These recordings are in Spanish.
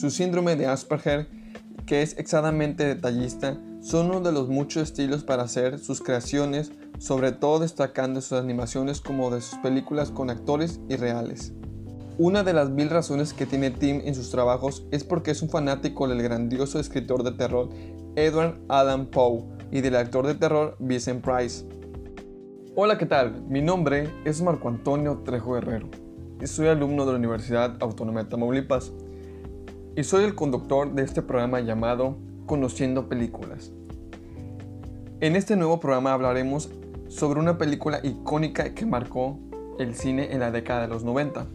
su síndrome de Asperger, que es exageradamente detallista, son uno de los muchos estilos para hacer sus creaciones, sobre todo destacando sus animaciones como de sus películas con actores irreales. Una de las mil razones que tiene Tim en sus trabajos es porque es un fanático del grandioso escritor de terror Edward Allan Poe y del actor de terror Vincent Price. Hola, ¿qué tal? Mi nombre es Marco Antonio Trejo Guerrero y soy alumno de la Universidad Autónoma de Tamaulipas y soy el conductor de este programa llamado Conociendo Películas. En este nuevo programa hablaremos sobre una película icónica que marcó el cine en la década de los 90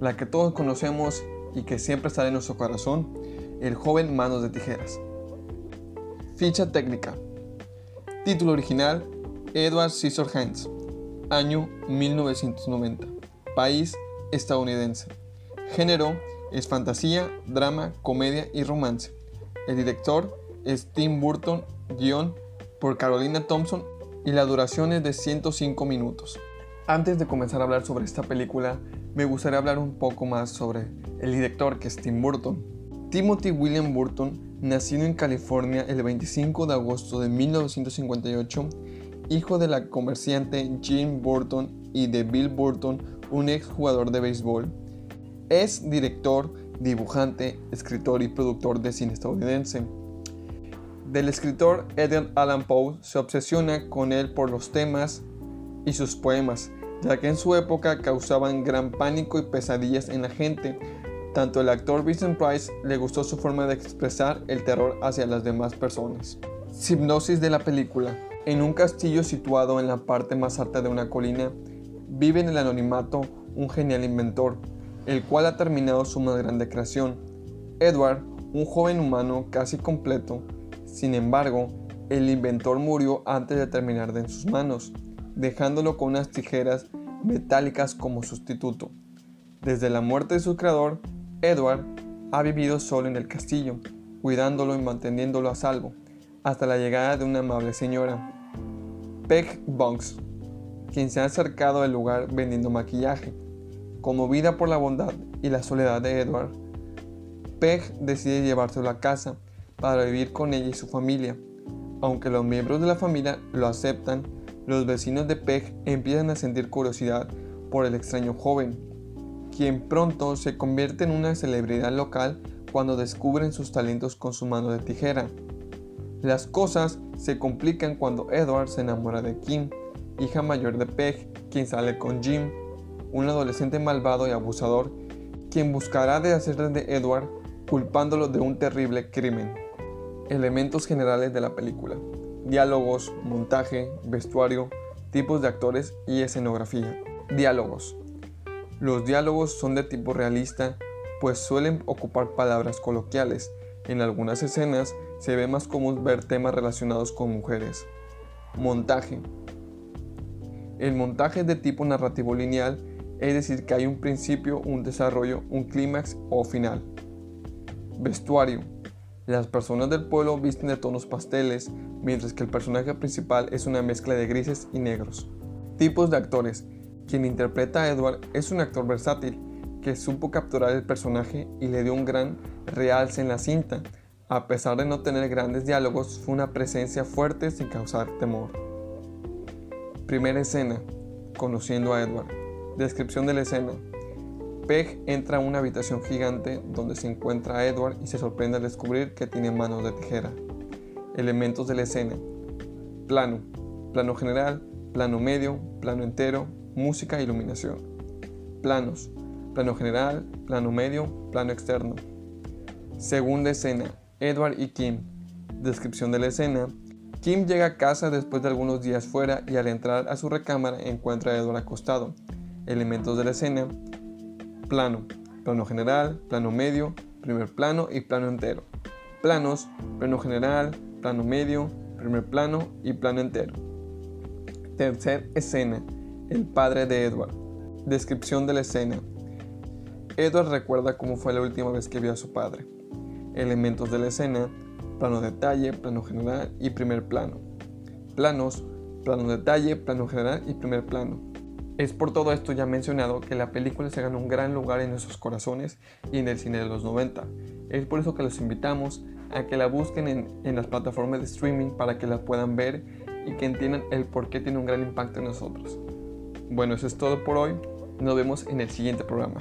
la que todos conocemos y que siempre sale en nuestro corazón, el joven Manos de Tijeras. Ficha técnica. Título original, Edward Scissorhands. Año 1990. País estadounidense. Género es fantasía, drama, comedia y romance. El director es Tim Burton, guion por Carolina Thompson y la duración es de 105 minutos. Antes de comenzar a hablar sobre esta película, me gustaría hablar un poco más sobre el director que es Tim Burton. Timothy William Burton, nacido en California el 25 de agosto de 1958, hijo de la comerciante Jean Burton y de Bill Burton, un ex jugador de béisbol, es director, dibujante, escritor y productor de cine estadounidense. Del escritor Edgar Allan Poe se obsesiona con él por los temas y sus poemas, ya que en su época causaban gran pánico y pesadillas en la gente. Tanto el actor Vincent Price le gustó su forma de expresar el terror hacia las demás personas. Hipnosis de la película. En un castillo situado en la parte más alta de una colina, vive en el anonimato un genial inventor, el cual ha terminado su más grande creación. Edward, un joven humano casi completo. Sin embargo, el inventor murió antes de terminar de en sus manos dejándolo con unas tijeras metálicas como sustituto. Desde la muerte de su creador, Edward ha vivido solo en el castillo, cuidándolo y manteniéndolo a salvo, hasta la llegada de una amable señora, Peg Bunks, quien se ha acercado al lugar vendiendo maquillaje. Conmovida por la bondad y la soledad de Edward, Peg decide llevárselo a casa para vivir con ella y su familia. Aunque los miembros de la familia lo aceptan, los vecinos de Peg empiezan a sentir curiosidad por el extraño joven, quien pronto se convierte en una celebridad local cuando descubren sus talentos con su mano de tijera. Las cosas se complican cuando Edward se enamora de Kim, hija mayor de Peg, quien sale con Jim, un adolescente malvado y abusador, quien buscará de hacer de Edward culpándolo de un terrible crimen. Elementos generales de la película diálogos, montaje, vestuario, tipos de actores y escenografía. Diálogos. Los diálogos son de tipo realista, pues suelen ocupar palabras coloquiales. En algunas escenas se ve más común ver temas relacionados con mujeres. Montaje. El montaje es de tipo narrativo lineal, es decir, que hay un principio, un desarrollo, un clímax o final. Vestuario las personas del pueblo visten de tonos pasteles, mientras que el personaje principal es una mezcla de grises y negros. Tipos de actores. Quien interpreta a Edward es un actor versátil, que supo capturar el personaje y le dio un gran realce en la cinta. A pesar de no tener grandes diálogos, fue una presencia fuerte sin causar temor. Primera escena. Conociendo a Edward. Descripción de la escena. Peg entra a una habitación gigante donde se encuentra a Edward y se sorprende al descubrir que tiene manos de tijera. Elementos de la escena. Plano. Plano general, plano medio, plano entero, música e iluminación. Planos. Plano general, plano medio, plano externo. Segunda escena. Edward y Kim. Descripción de la escena. Kim llega a casa después de algunos días fuera y al entrar a su recámara encuentra a Edward acostado. Elementos de la escena plano, plano general, plano medio, primer plano y plano entero. Planos, plano general, plano medio, primer plano y plano entero. Tercer escena, el padre de Edward. Descripción de la escena. Edward recuerda cómo fue la última vez que vio a su padre. Elementos de la escena, plano detalle, plano general y primer plano. Planos, plano detalle, plano general y primer plano. Es por todo esto ya mencionado que la película se gana un gran lugar en nuestros corazones y en el cine de los 90. Es por eso que los invitamos a que la busquen en, en las plataformas de streaming para que la puedan ver y que entiendan el por qué tiene un gran impacto en nosotros. Bueno, eso es todo por hoy. Nos vemos en el siguiente programa.